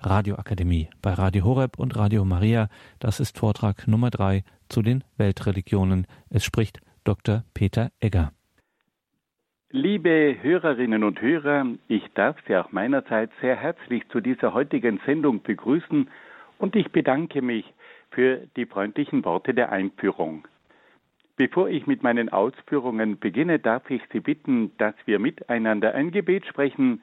Radioakademie bei Radio Horeb und Radio Maria. Das ist Vortrag Nummer drei zu den Weltreligionen. Es spricht Dr. Peter Egger. Liebe Hörerinnen und Hörer, ich darf Sie auch meinerseits sehr herzlich zu dieser heutigen Sendung begrüßen und ich bedanke mich für die freundlichen Worte der Einführung. Bevor ich mit meinen Ausführungen beginne, darf ich Sie bitten, dass wir miteinander ein Gebet sprechen,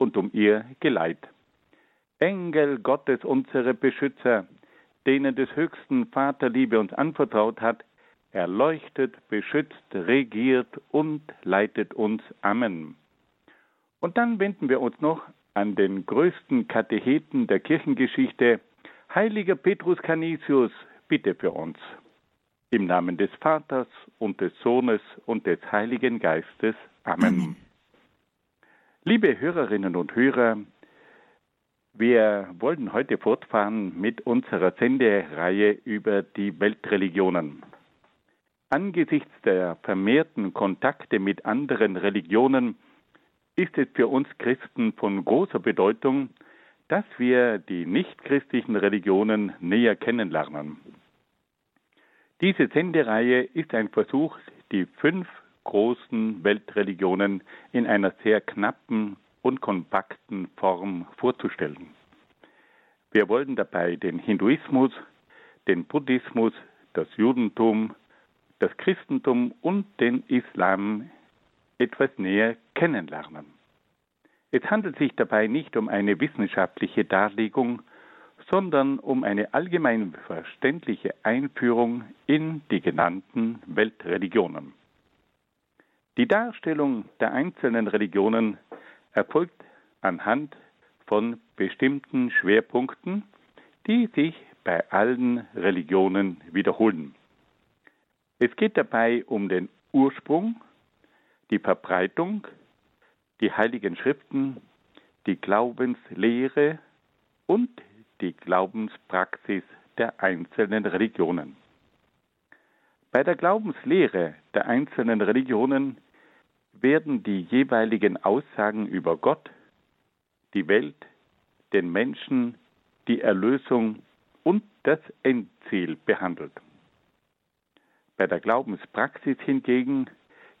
und um ihr Geleit. Engel Gottes, unsere Beschützer, denen des höchsten Vaterliebe uns anvertraut hat, erleuchtet, beschützt, regiert und leitet uns. Amen. Und dann wenden wir uns noch an den größten Katecheten der Kirchengeschichte, heiliger Petrus Canisius, bitte für uns. Im Namen des Vaters und des Sohnes und des Heiligen Geistes. Amen. Amen. Liebe Hörerinnen und Hörer, wir wollen heute fortfahren mit unserer Sendereihe über die Weltreligionen. Angesichts der vermehrten Kontakte mit anderen Religionen ist es für uns Christen von großer Bedeutung, dass wir die nichtchristlichen Religionen näher kennenlernen. Diese Sendereihe ist ein Versuch, die fünf großen Weltreligionen in einer sehr knappen und kompakten Form vorzustellen. Wir wollen dabei den Hinduismus, den Buddhismus, das Judentum, das Christentum und den Islam etwas näher kennenlernen. Es handelt sich dabei nicht um eine wissenschaftliche Darlegung, sondern um eine allgemein verständliche Einführung in die genannten Weltreligionen. Die Darstellung der einzelnen Religionen erfolgt anhand von bestimmten Schwerpunkten, die sich bei allen Religionen wiederholen. Es geht dabei um den Ursprung, die Verbreitung, die heiligen Schriften, die Glaubenslehre und die Glaubenspraxis der einzelnen Religionen. Bei der Glaubenslehre der einzelnen Religionen werden die jeweiligen Aussagen über Gott, die Welt, den Menschen, die Erlösung und das Endziel behandelt. Bei der Glaubenspraxis hingegen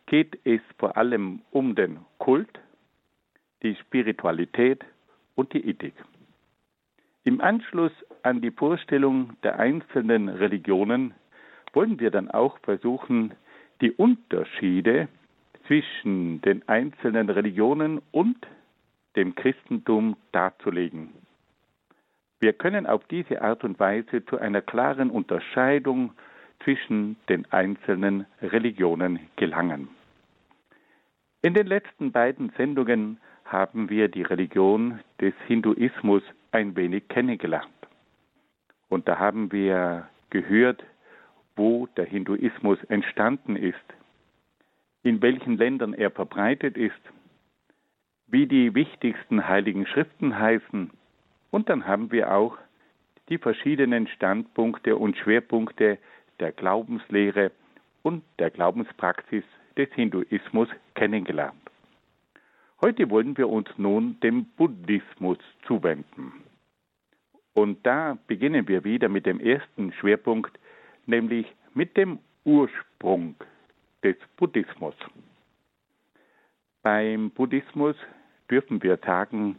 geht es vor allem um den Kult, die Spiritualität und die Ethik. Im Anschluss an die Vorstellung der einzelnen Religionen wollen wir dann auch versuchen, die Unterschiede zwischen den einzelnen Religionen und dem Christentum darzulegen. Wir können auf diese Art und Weise zu einer klaren Unterscheidung zwischen den einzelnen Religionen gelangen. In den letzten beiden Sendungen haben wir die Religion des Hinduismus ein wenig kennengelernt. Und da haben wir gehört, wo der Hinduismus entstanden ist, in welchen Ländern er verbreitet ist, wie die wichtigsten heiligen Schriften heißen. Und dann haben wir auch die verschiedenen Standpunkte und Schwerpunkte der Glaubenslehre und der Glaubenspraxis des Hinduismus kennengelernt. Heute wollen wir uns nun dem Buddhismus zuwenden. Und da beginnen wir wieder mit dem ersten Schwerpunkt, nämlich mit dem Ursprung des Buddhismus. Beim Buddhismus dürfen wir sagen,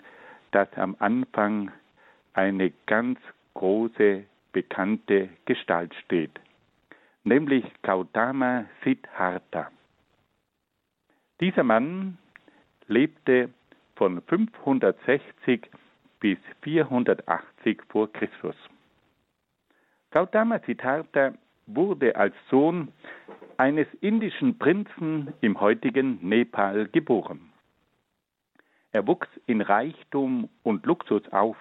dass am Anfang eine ganz große bekannte Gestalt steht, nämlich Gautama Siddhartha. Dieser Mann lebte von 560 bis 480 vor Christus. Gautama Siddhartha wurde als Sohn eines indischen Prinzen im heutigen Nepal geboren. Er wuchs in Reichtum und Luxus auf,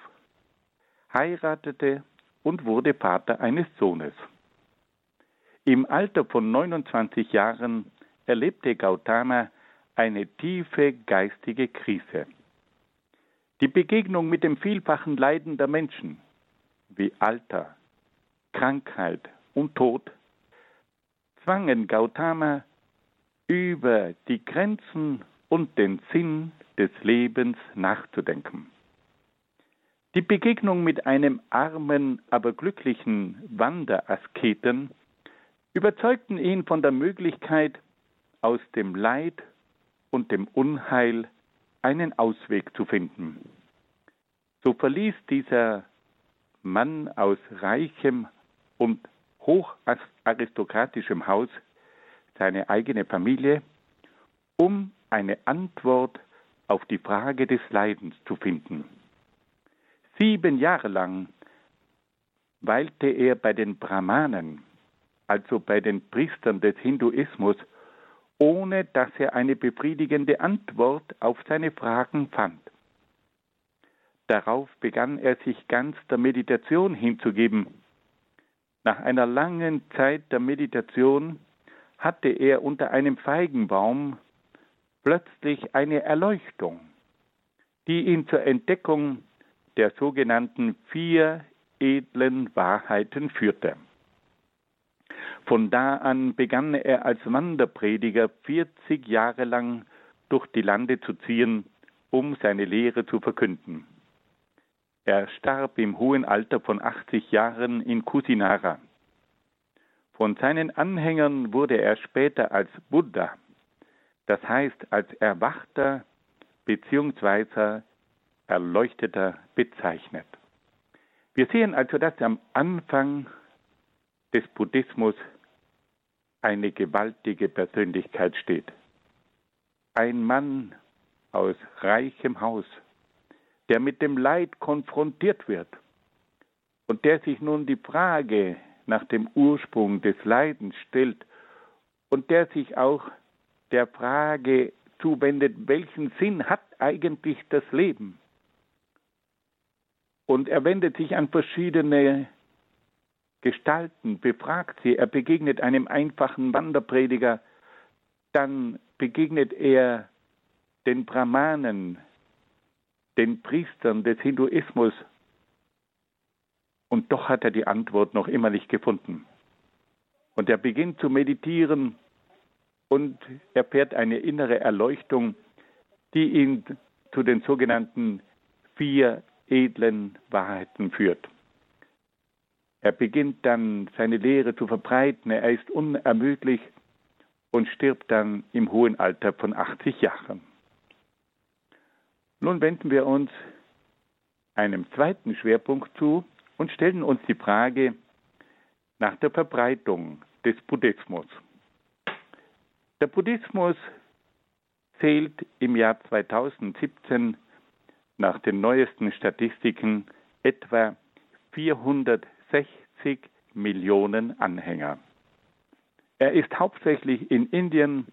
heiratete und wurde Vater eines Sohnes. Im Alter von 29 Jahren erlebte Gautama eine tiefe geistige Krise. Die Begegnung mit dem vielfachen Leiden der Menschen, wie Alter, Krankheit und Tod, zwangen Gautama über die Grenzen und den Sinn des Lebens nachzudenken. Die Begegnung mit einem armen, aber glücklichen Wanderasketen überzeugten ihn von der Möglichkeit, aus dem Leid und dem Unheil einen Ausweg zu finden. So verließ dieser Mann aus reichem und hocharistokratischem Haus seine eigene Familie, um eine Antwort auf die Frage des Leidens zu finden. Sieben Jahre lang weilte er bei den Brahmanen, also bei den Priestern des Hinduismus, ohne dass er eine befriedigende Antwort auf seine Fragen fand. Darauf begann er sich ganz der Meditation hinzugeben. Nach einer langen Zeit der Meditation hatte er unter einem Feigenbaum plötzlich eine Erleuchtung, die ihn zur Entdeckung der sogenannten vier edlen Wahrheiten führte. Von da an begann er als Wanderprediger 40 Jahre lang durch die Lande zu ziehen, um seine Lehre zu verkünden. Er starb im hohen Alter von 80 Jahren in Kusinara. Von seinen Anhängern wurde er später als Buddha, das heißt als Erwachter bzw. Erleuchteter bezeichnet. Wir sehen also, dass am Anfang des Buddhismus eine gewaltige Persönlichkeit steht. Ein Mann aus reichem Haus, der mit dem Leid konfrontiert wird und der sich nun die Frage nach dem Ursprung des Leidens stellt und der sich auch der Frage zuwendet, welchen Sinn hat eigentlich das Leben? Und er wendet sich an verschiedene Gestalten, befragt sie, er begegnet einem einfachen Wanderprediger, dann begegnet er den Brahmanen, den Priestern des Hinduismus, und doch hat er die Antwort noch immer nicht gefunden. Und er beginnt zu meditieren und erfährt eine innere Erleuchtung, die ihn zu den sogenannten vier edlen Wahrheiten führt. Er beginnt dann seine Lehre zu verbreiten, er ist unermüdlich und stirbt dann im hohen Alter von 80 Jahren. Nun wenden wir uns einem zweiten Schwerpunkt zu und stellen uns die Frage nach der Verbreitung des Buddhismus. Der Buddhismus zählt im Jahr 2017 nach den neuesten Statistiken etwa 400 60 Millionen Anhänger. Er ist hauptsächlich in Indien,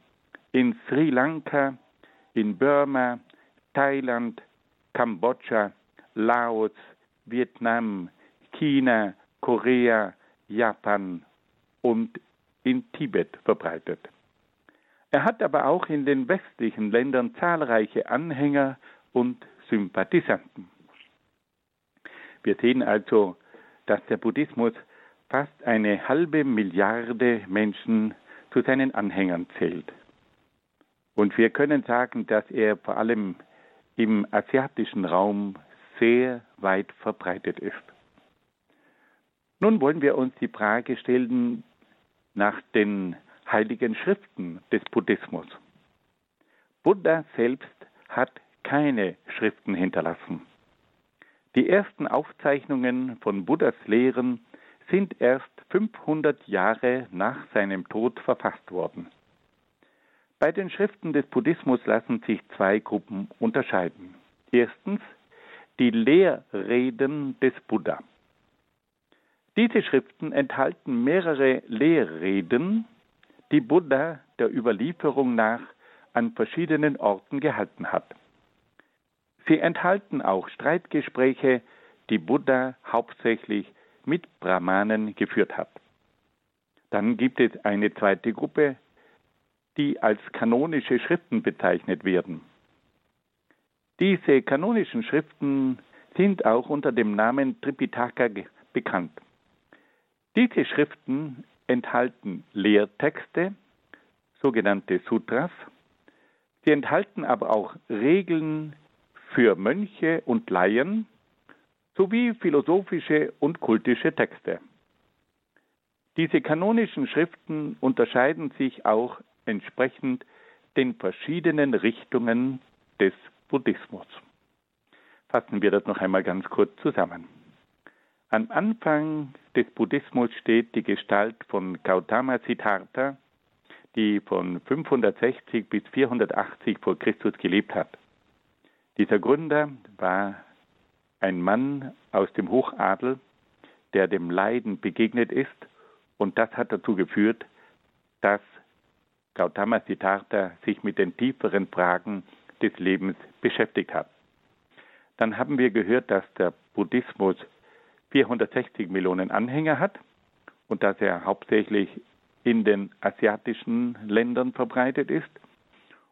in Sri Lanka, in Burma, Thailand, Kambodscha, Laos, Vietnam, China, Korea, Japan und in Tibet verbreitet. Er hat aber auch in den westlichen Ländern zahlreiche Anhänger und Sympathisanten. Wir sehen also dass der Buddhismus fast eine halbe Milliarde Menschen zu seinen Anhängern zählt. Und wir können sagen, dass er vor allem im asiatischen Raum sehr weit verbreitet ist. Nun wollen wir uns die Frage stellen nach den heiligen Schriften des Buddhismus. Buddha selbst hat keine Schriften hinterlassen. Die ersten Aufzeichnungen von Buddhas Lehren sind erst 500 Jahre nach seinem Tod verfasst worden. Bei den Schriften des Buddhismus lassen sich zwei Gruppen unterscheiden. Erstens die Lehrreden des Buddha. Diese Schriften enthalten mehrere Lehrreden, die Buddha der Überlieferung nach an verschiedenen Orten gehalten hat. Sie enthalten auch Streitgespräche, die Buddha hauptsächlich mit Brahmanen geführt hat. Dann gibt es eine zweite Gruppe, die als kanonische Schriften bezeichnet werden. Diese kanonischen Schriften sind auch unter dem Namen Tripitaka bekannt. Diese Schriften enthalten Lehrtexte, sogenannte Sutras. Sie enthalten aber auch Regeln für Mönche und Laien sowie philosophische und kultische Texte. Diese kanonischen Schriften unterscheiden sich auch entsprechend den verschiedenen Richtungen des Buddhismus. Fassen wir das noch einmal ganz kurz zusammen. Am Anfang des Buddhismus steht die Gestalt von Gautama Siddhartha, die von 560 bis 480 vor Christus gelebt hat. Dieser Gründer war ein Mann aus dem Hochadel, der dem Leiden begegnet ist, und das hat dazu geführt, dass Gautama Siddhartha sich mit den tieferen Fragen des Lebens beschäftigt hat. Dann haben wir gehört, dass der Buddhismus 460 Millionen Anhänger hat und dass er hauptsächlich in den asiatischen Ländern verbreitet ist.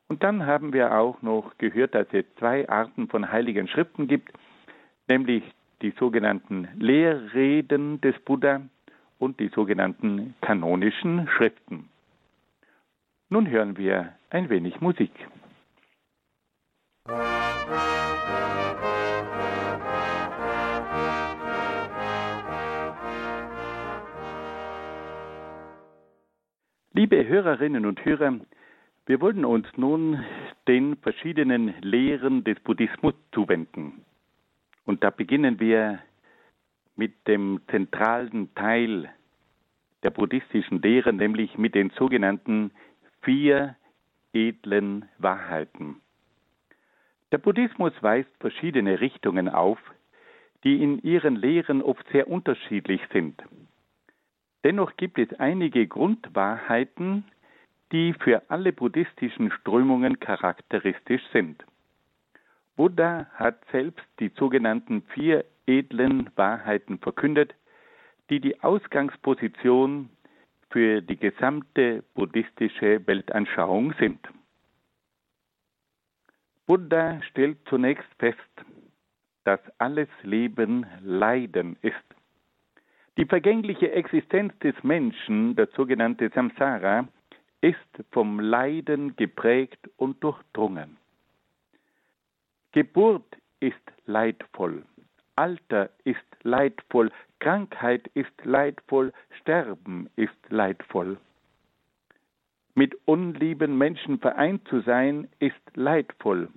Und dann haben wir auch noch gehört, dass es zwei Arten von heiligen Schriften gibt, nämlich die sogenannten Lehrreden des Buddha und die sogenannten kanonischen Schriften. Nun hören wir ein wenig Musik. Liebe Hörerinnen und Hörer, wir wollen uns nun den verschiedenen Lehren des Buddhismus zuwenden. Und da beginnen wir mit dem zentralen Teil der buddhistischen Lehren, nämlich mit den sogenannten vier edlen Wahrheiten. Der Buddhismus weist verschiedene Richtungen auf, die in ihren Lehren oft sehr unterschiedlich sind. Dennoch gibt es einige Grundwahrheiten, die für alle buddhistischen Strömungen charakteristisch sind. Buddha hat selbst die sogenannten vier edlen Wahrheiten verkündet, die die Ausgangsposition für die gesamte buddhistische Weltanschauung sind. Buddha stellt zunächst fest, dass alles Leben Leiden ist. Die vergängliche Existenz des Menschen, das sogenannte Samsara, ist vom Leiden geprägt und durchdrungen. Geburt ist leidvoll, Alter ist leidvoll, Krankheit ist leidvoll, Sterben ist leidvoll. Mit unlieben Menschen vereint zu sein, ist leidvoll.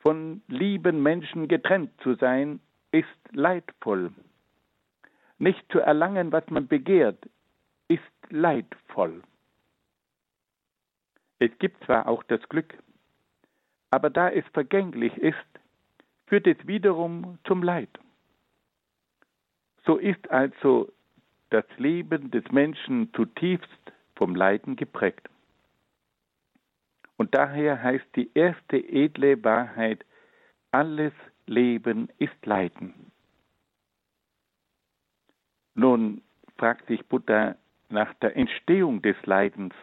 Von lieben Menschen getrennt zu sein, ist leidvoll. Nicht zu erlangen, was man begehrt, ist leidvoll. Es gibt zwar auch das Glück, aber da es vergänglich ist, führt es wiederum zum Leid. So ist also das Leben des Menschen zutiefst vom Leiden geprägt. Und daher heißt die erste edle Wahrheit, alles Leben ist Leiden. Nun fragt sich Buddha nach der Entstehung des Leidens.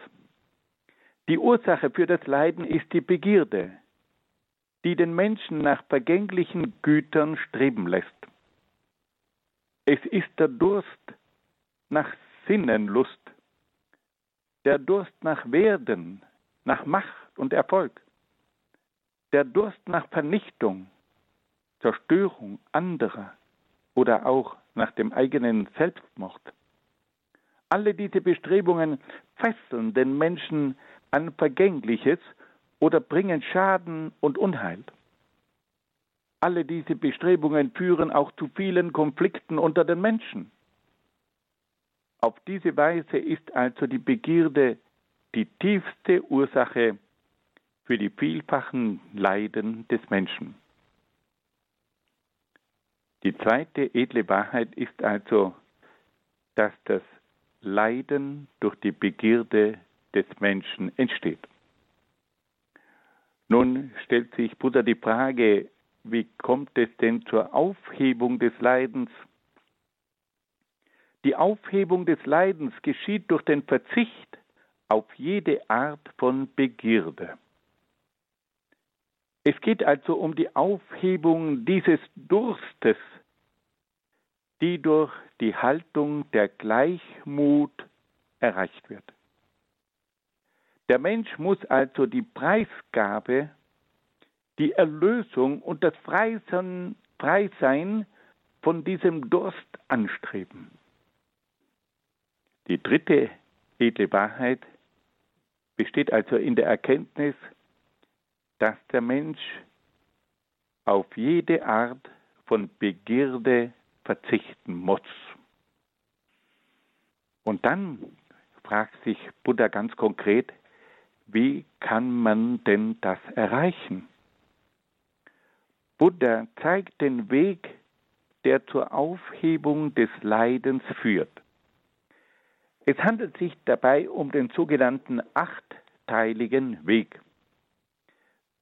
Die Ursache für das Leiden ist die Begierde, die den Menschen nach vergänglichen Gütern streben lässt. Es ist der Durst nach Sinnenlust, der Durst nach Werden, nach Macht und Erfolg, der Durst nach Vernichtung, Zerstörung anderer oder auch nach dem eigenen Selbstmord. Alle diese Bestrebungen fesseln den Menschen an Vergängliches oder bringen Schaden und Unheil. Alle diese Bestrebungen führen auch zu vielen Konflikten unter den Menschen. Auf diese Weise ist also die Begierde die tiefste Ursache für die vielfachen Leiden des Menschen. Die zweite edle Wahrheit ist also, dass das Leiden durch die Begierde des Menschen entsteht. Nun stellt sich Buddha die Frage, wie kommt es denn zur Aufhebung des Leidens? Die Aufhebung des Leidens geschieht durch den Verzicht auf jede Art von Begierde. Es geht also um die Aufhebung dieses Durstes, die durch die Haltung der Gleichmut erreicht wird. Der Mensch muss also die Preisgabe, die Erlösung und das Freisein, von diesem Durst anstreben. Die dritte edle Wahrheit besteht also in der Erkenntnis, dass der Mensch auf jede Art von Begierde verzichten muss. Und dann fragt sich Buddha ganz konkret, wie kann man denn das erreichen? Buddha zeigt den Weg, der zur Aufhebung des Leidens führt. Es handelt sich dabei um den sogenannten achtteiligen Weg,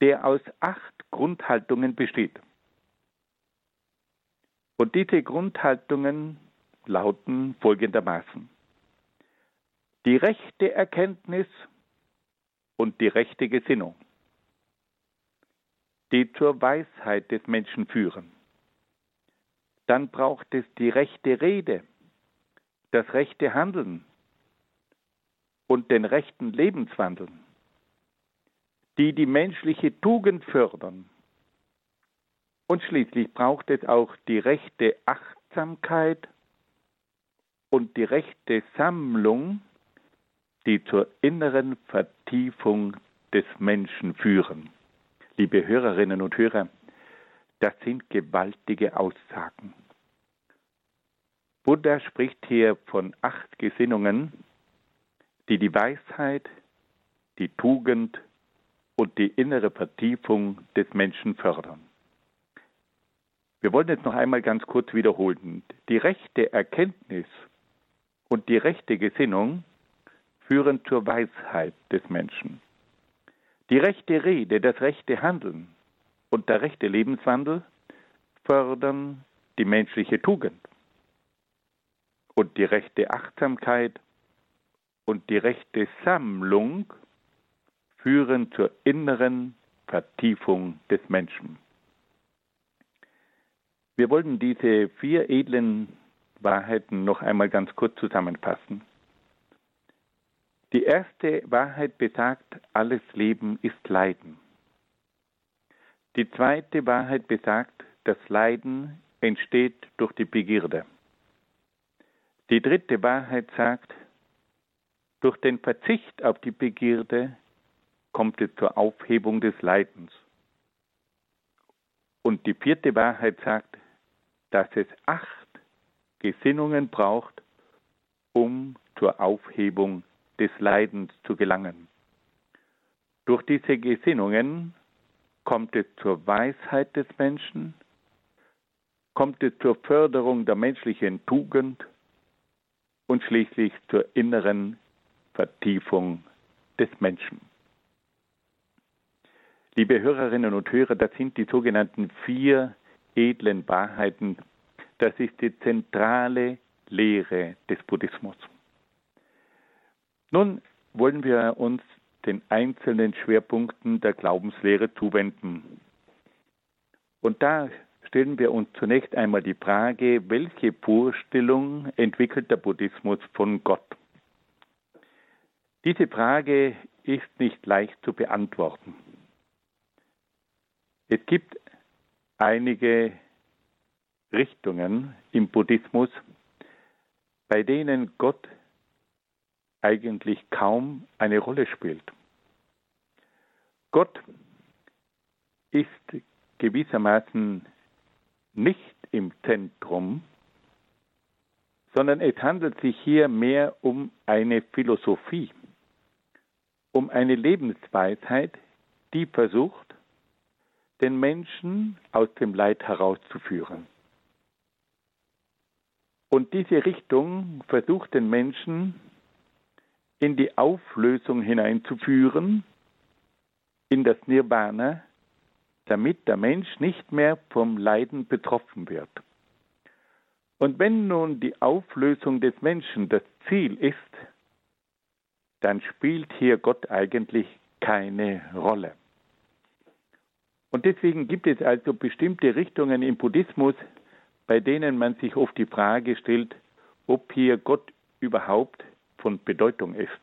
der aus acht Grundhaltungen besteht. Und diese Grundhaltungen lauten folgendermaßen. Die rechte Erkenntnis und die rechte Gesinnung, die zur Weisheit des Menschen führen. Dann braucht es die rechte Rede, das rechte Handeln und den rechten Lebenswandel, die die menschliche Tugend fördern. Und schließlich braucht es auch die rechte Achtsamkeit und die rechte Sammlung die zur inneren Vertiefung des Menschen führen. Liebe Hörerinnen und Hörer, das sind gewaltige Aussagen. Buddha spricht hier von acht Gesinnungen, die die Weisheit, die Tugend und die innere Vertiefung des Menschen fördern. Wir wollen jetzt noch einmal ganz kurz wiederholen. Die rechte Erkenntnis und die rechte Gesinnung führen zur Weisheit des Menschen. Die rechte Rede, das rechte Handeln und der rechte Lebenswandel fördern die menschliche Tugend. Und die rechte Achtsamkeit und die rechte Sammlung führen zur inneren Vertiefung des Menschen. Wir wollen diese vier edlen Wahrheiten noch einmal ganz kurz zusammenfassen. Die erste Wahrheit besagt, alles Leben ist Leiden. Die zweite Wahrheit besagt, das Leiden entsteht durch die Begierde. Die dritte Wahrheit sagt, durch den Verzicht auf die Begierde kommt es zur Aufhebung des Leidens. Und die vierte Wahrheit sagt, dass es acht Gesinnungen braucht, um zur Aufhebung des Leidens zu gelangen. Durch diese Gesinnungen kommt es zur Weisheit des Menschen, kommt es zur Förderung der menschlichen Tugend und schließlich zur inneren Vertiefung des Menschen. Liebe Hörerinnen und Hörer, das sind die sogenannten vier edlen Wahrheiten. Das ist die zentrale Lehre des Buddhismus. Nun wollen wir uns den einzelnen Schwerpunkten der Glaubenslehre zuwenden. Und da stellen wir uns zunächst einmal die Frage, welche Vorstellung entwickelt der Buddhismus von Gott? Diese Frage ist nicht leicht zu beantworten. Es gibt einige Richtungen im Buddhismus, bei denen Gott eigentlich kaum eine Rolle spielt. Gott ist gewissermaßen nicht im Zentrum, sondern es handelt sich hier mehr um eine Philosophie, um eine Lebensweisheit, die versucht, den Menschen aus dem Leid herauszuführen. Und diese Richtung versucht den Menschen in die Auflösung hineinzuführen, in das Nirvana, damit der Mensch nicht mehr vom Leiden betroffen wird. Und wenn nun die Auflösung des Menschen das Ziel ist, dann spielt hier Gott eigentlich keine Rolle. Und deswegen gibt es also bestimmte Richtungen im Buddhismus, bei denen man sich oft die Frage stellt, ob hier Gott überhaupt von Bedeutung ist.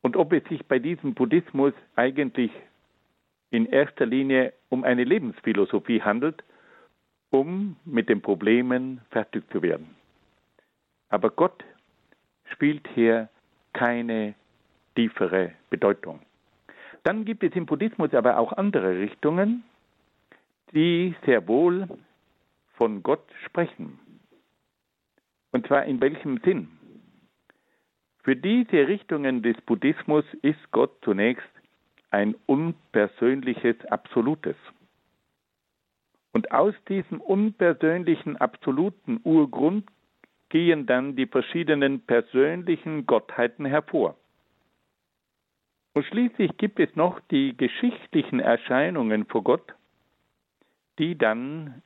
Und ob es sich bei diesem Buddhismus eigentlich in erster Linie um eine Lebensphilosophie handelt, um mit den Problemen fertig zu werden. Aber Gott spielt hier keine tiefere Bedeutung. Dann gibt es im Buddhismus aber auch andere Richtungen, die sehr wohl von Gott sprechen. Und zwar in welchem Sinn? Für diese Richtungen des Buddhismus ist Gott zunächst ein unpersönliches Absolutes. Und aus diesem unpersönlichen absoluten Urgrund gehen dann die verschiedenen persönlichen Gottheiten hervor. Und schließlich gibt es noch die geschichtlichen Erscheinungen vor Gott, die dann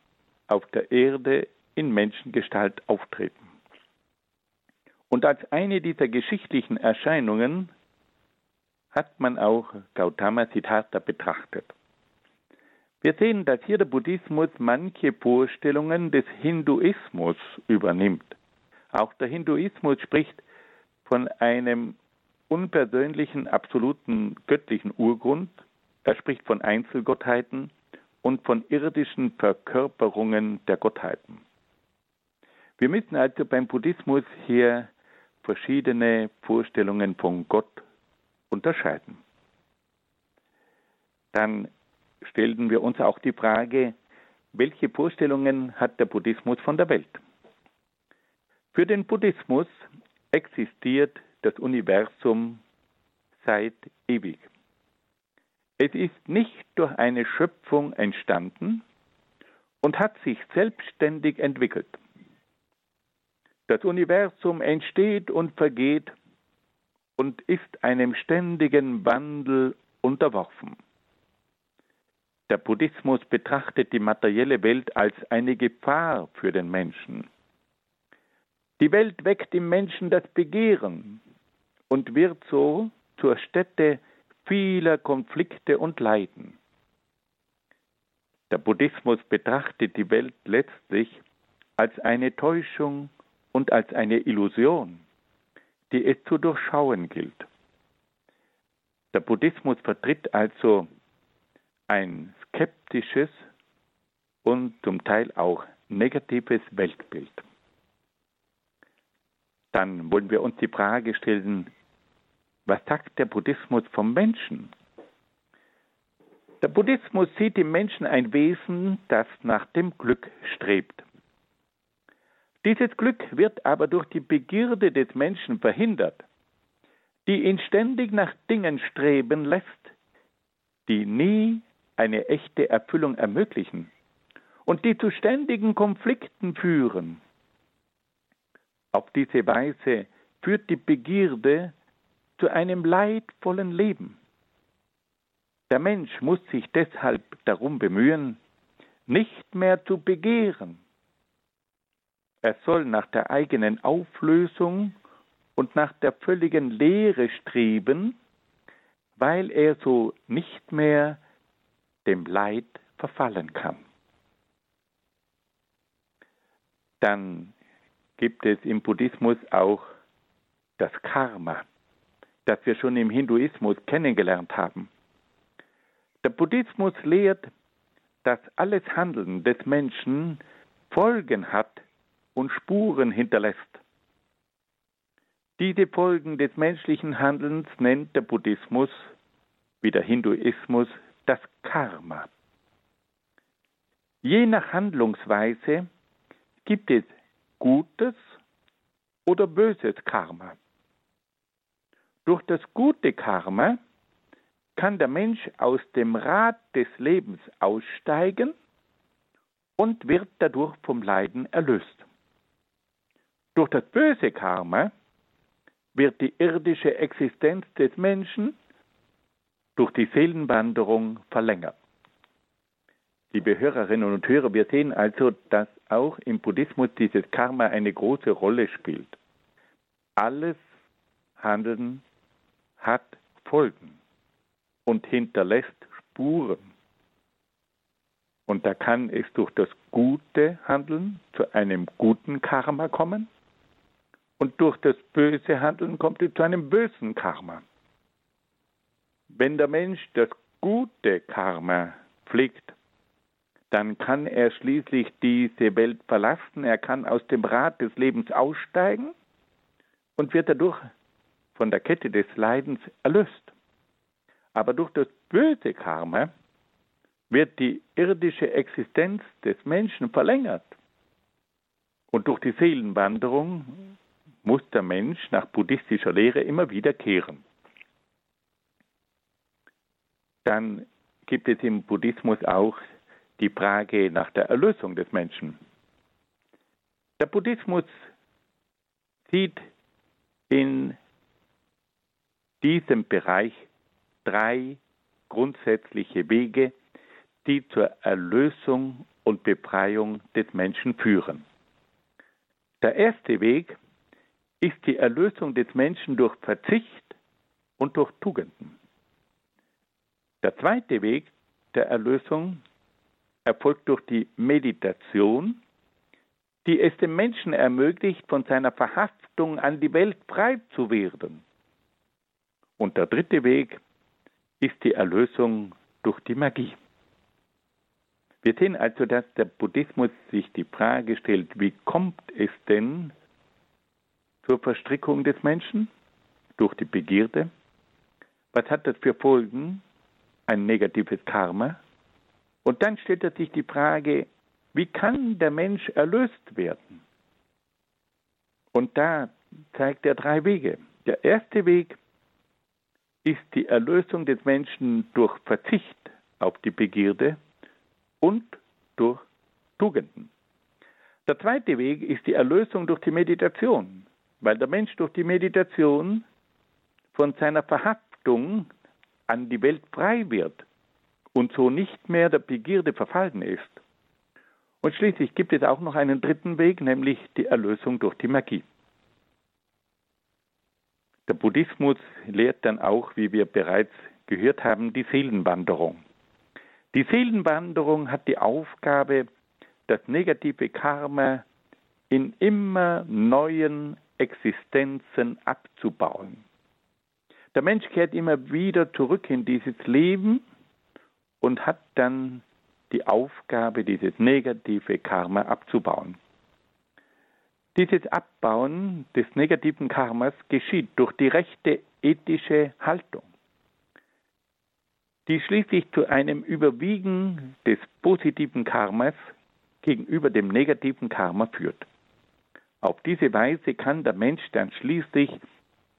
auf der Erde in Menschengestalt auftreten. Und als eine dieser geschichtlichen Erscheinungen hat man auch Gautama Siddhartha betrachtet. Wir sehen, dass hier der Buddhismus manche Vorstellungen des Hinduismus übernimmt. Auch der Hinduismus spricht von einem unpersönlichen, absoluten göttlichen Urgrund. Er spricht von Einzelgottheiten und von irdischen Verkörperungen der Gottheiten. Wir müssen also beim Buddhismus hier verschiedene Vorstellungen von Gott unterscheiden. Dann stellten wir uns auch die Frage, welche Vorstellungen hat der Buddhismus von der Welt? Für den Buddhismus existiert das Universum seit ewig. Es ist nicht durch eine Schöpfung entstanden und hat sich selbstständig entwickelt. Das Universum entsteht und vergeht und ist einem ständigen Wandel unterworfen. Der Buddhismus betrachtet die materielle Welt als eine Gefahr für den Menschen. Die Welt weckt im Menschen das Begehren und wird so zur Stätte vieler Konflikte und Leiden. Der Buddhismus betrachtet die Welt letztlich als eine Täuschung und als eine Illusion, die es zu durchschauen gilt. Der Buddhismus vertritt also ein skeptisches und zum Teil auch negatives Weltbild. Dann wollen wir uns die Frage stellen, was sagt der Buddhismus vom Menschen? Der Buddhismus sieht im Menschen ein Wesen, das nach dem Glück strebt. Dieses Glück wird aber durch die Begierde des Menschen verhindert, die ihn ständig nach Dingen streben lässt, die nie eine echte Erfüllung ermöglichen und die zu ständigen Konflikten führen. Auf diese Weise führt die Begierde zu einem leidvollen Leben. Der Mensch muss sich deshalb darum bemühen, nicht mehr zu begehren. Er soll nach der eigenen Auflösung und nach der völligen Lehre streben, weil er so nicht mehr dem Leid verfallen kann. Dann gibt es im Buddhismus auch das Karma das wir schon im Hinduismus kennengelernt haben. Der Buddhismus lehrt, dass alles Handeln des Menschen Folgen hat und Spuren hinterlässt. Diese Folgen des menschlichen Handelns nennt der Buddhismus, wie der Hinduismus, das Karma. Je nach Handlungsweise gibt es gutes oder böses Karma. Durch das gute Karma kann der Mensch aus dem Rad des Lebens aussteigen und wird dadurch vom Leiden erlöst. Durch das böse Karma wird die irdische Existenz des Menschen durch die Seelenwanderung verlängert. Liebe Hörerinnen und Hörer, wir sehen also, dass auch im Buddhismus dieses Karma eine große Rolle spielt. Alles Handeln hat Folgen und hinterlässt Spuren. Und da kann es durch das gute Handeln zu einem guten Karma kommen und durch das böse Handeln kommt es zu einem bösen Karma. Wenn der Mensch das gute Karma pflegt, dann kann er schließlich diese Welt verlassen, er kann aus dem Rad des Lebens aussteigen und wird dadurch von der Kette des Leidens erlöst. Aber durch das böse Karma wird die irdische Existenz des Menschen verlängert. Und durch die Seelenwanderung muss der Mensch nach buddhistischer Lehre immer wieder kehren. Dann gibt es im Buddhismus auch die Frage nach der Erlösung des Menschen. Der Buddhismus sieht in diesem Bereich drei grundsätzliche Wege, die zur Erlösung und Befreiung des Menschen führen. Der erste Weg ist die Erlösung des Menschen durch Verzicht und durch Tugenden. Der zweite Weg der Erlösung erfolgt durch die Meditation, die es dem Menschen ermöglicht, von seiner Verhaftung an die Welt frei zu werden. Und der dritte Weg ist die Erlösung durch die Magie. Wir sehen also, dass der Buddhismus sich die Frage stellt, wie kommt es denn zur Verstrickung des Menschen durch die Begierde? Was hat das für Folgen? Ein negatives Karma. Und dann stellt sich die Frage, wie kann der Mensch erlöst werden? Und da zeigt er drei Wege. Der erste Weg ist die Erlösung des Menschen durch Verzicht auf die Begierde und durch Tugenden. Der zweite Weg ist die Erlösung durch die Meditation, weil der Mensch durch die Meditation von seiner Verhaftung an die Welt frei wird und so nicht mehr der Begierde verfallen ist. Und schließlich gibt es auch noch einen dritten Weg, nämlich die Erlösung durch die Magie. Der Buddhismus lehrt dann auch, wie wir bereits gehört haben, die Seelenwanderung. Die Seelenwanderung hat die Aufgabe, das negative Karma in immer neuen Existenzen abzubauen. Der Mensch kehrt immer wieder zurück in dieses Leben und hat dann die Aufgabe, dieses negative Karma abzubauen. Dieses Abbauen des negativen Karmas geschieht durch die rechte ethische Haltung die schließlich zu einem Überwiegen des positiven Karmas gegenüber dem negativen Karma führt. Auf diese Weise kann der Mensch dann schließlich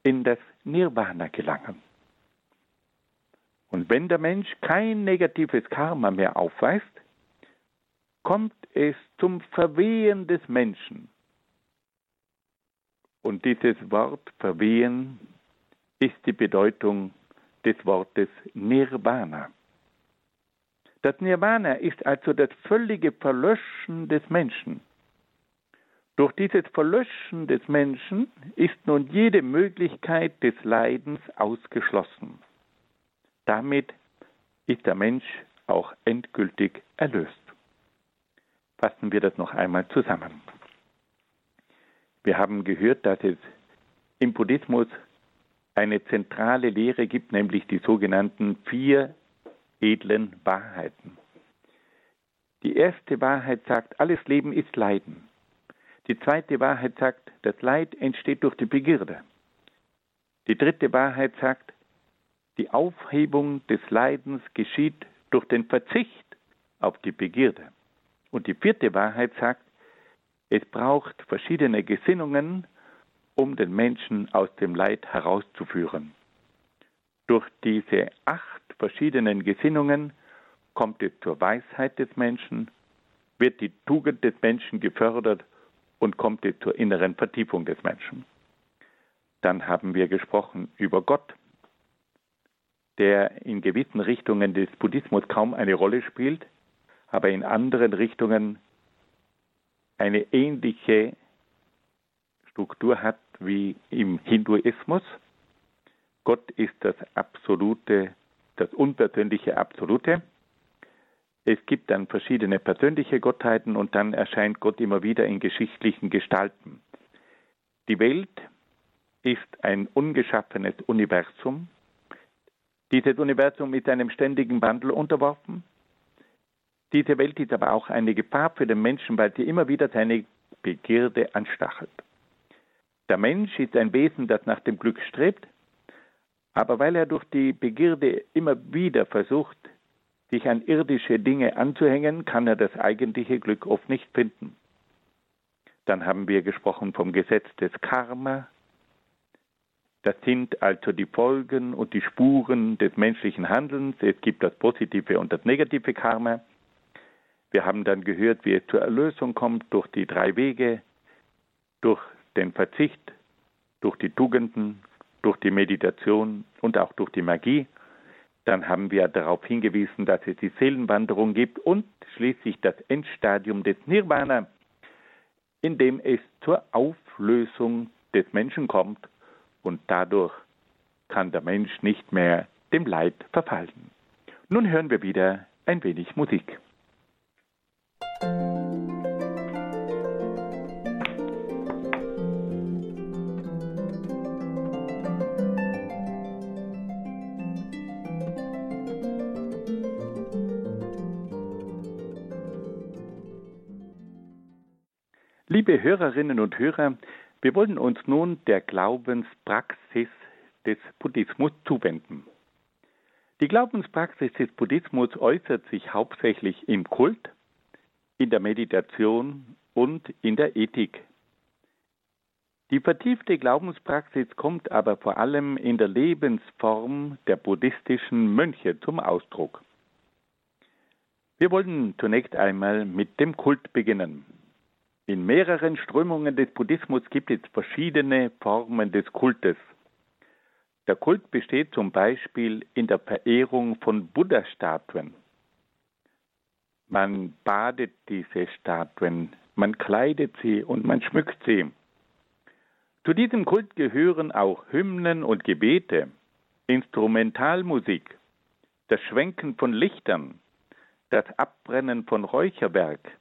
in das Nirvana gelangen. Und wenn der Mensch kein negatives Karma mehr aufweist, kommt es zum Verwehen des Menschen. Und dieses Wort Verwehen ist die Bedeutung des Wortes Nirvana. Das Nirvana ist also das völlige Verlöschen des Menschen. Durch dieses Verlöschen des Menschen ist nun jede Möglichkeit des Leidens ausgeschlossen. Damit ist der Mensch auch endgültig erlöst. Fassen wir das noch einmal zusammen. Wir haben gehört, dass es im Buddhismus eine zentrale Lehre gibt, nämlich die sogenannten vier edlen Wahrheiten. Die erste Wahrheit sagt, alles Leben ist Leiden. Die zweite Wahrheit sagt, das Leid entsteht durch die Begierde. Die dritte Wahrheit sagt, die Aufhebung des Leidens geschieht durch den Verzicht auf die Begierde. Und die vierte Wahrheit sagt, Es braucht verschiedene Gesinnungen, um den Menschen aus dem Leid herauszuführen. Durch diese acht verschiedenen Gesinnungen kommt es zur Weisheit des Menschen, wird die Tugend des Menschen gefördert und kommt zur inneren Vertiefung des Menschen. Dann haben wir gesprochen über Gott, der in gewissen Richtungen des Buddhismus kaum eine Rolle spielt, aber in anderen Richtungen eine ähnliche Struktur hat wie im Hinduismus. Gott ist das absolute, das unpersönliche Absolute. Es gibt dann verschiedene persönliche Gottheiten und dann erscheint Gott immer wieder in geschichtlichen Gestalten. Die Welt ist ein ungeschaffenes Universum. Dieses Universum ist einem ständigen Wandel unterworfen. Diese Welt ist aber auch eine Gefahr für den Menschen, weil sie immer wieder seine Begierde anstachelt. Der Mensch ist ein Wesen, das nach dem Glück strebt, aber weil er durch die Begierde immer wieder versucht, sich an irdische Dinge anzuhängen, kann er das eigentliche Glück oft nicht finden. Dann haben wir gesprochen vom Gesetz des Karma. Das sind also die Folgen und die Spuren des menschlichen Handelns. Es gibt das positive und das negative Karma. Wir haben dann gehört, wie es zur Erlösung kommt durch die drei Wege, durch den Verzicht, durch die Tugenden, durch die Meditation und auch durch die Magie. Dann haben wir darauf hingewiesen, dass es die Seelenwanderung gibt und schließlich das Endstadium des Nirvana, in dem es zur Auflösung des Menschen kommt und dadurch kann der Mensch nicht mehr dem Leid verfallen. Nun hören wir wieder ein wenig Musik. Liebe Hörerinnen und Hörer, wir wollen uns nun der Glaubenspraxis des Buddhismus zuwenden. Die Glaubenspraxis des Buddhismus äußert sich hauptsächlich im Kult, in der Meditation und in der Ethik. Die vertiefte Glaubenspraxis kommt aber vor allem in der Lebensform der buddhistischen Mönche zum Ausdruck. Wir wollen zunächst einmal mit dem Kult beginnen. In mehreren Strömungen des Buddhismus gibt es verschiedene Formen des Kultes. Der Kult besteht zum Beispiel in der Verehrung von Buddha-Statuen. Man badet diese Statuen, man kleidet sie und man schmückt sie. Zu diesem Kult gehören auch Hymnen und Gebete, Instrumentalmusik, das Schwenken von Lichtern, das Abbrennen von Räucherwerk,